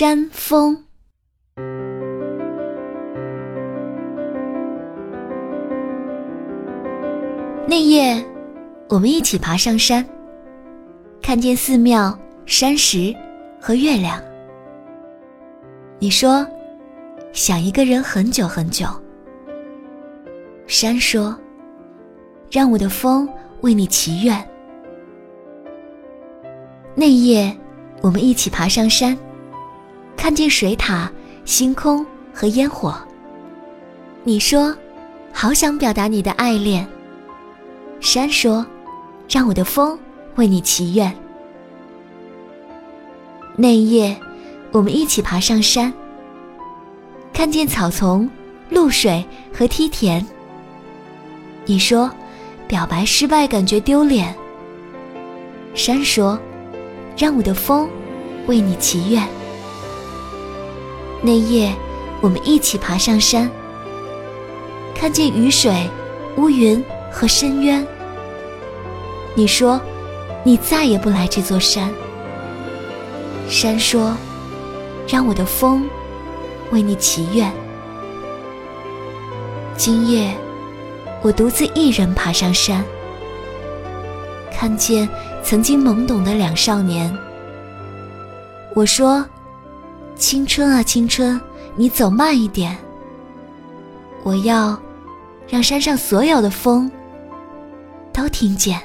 山峰。那夜，我们一起爬上山，看见寺庙、山石和月亮。你说，想一个人很久很久。山说，让我的风为你祈愿。那夜，我们一起爬上山，看见水塔、星空和烟火。你说，好想表达你的爱恋。山说：“让我的风为你祈愿。”那一夜，我们一起爬上山，看见草丛、露水和梯田。你说：“表白失败，感觉丢脸。”山说：“让我的风为你祈愿。”那夜，我们一起爬上山，看见雨水、乌云。和深渊。你说，你再也不来这座山。山说，让我的风为你祈愿。今夜，我独自一人爬上山，看见曾经懵懂的两少年。我说，青春啊青春，你走慢一点。我要让山上所有的风。都听见。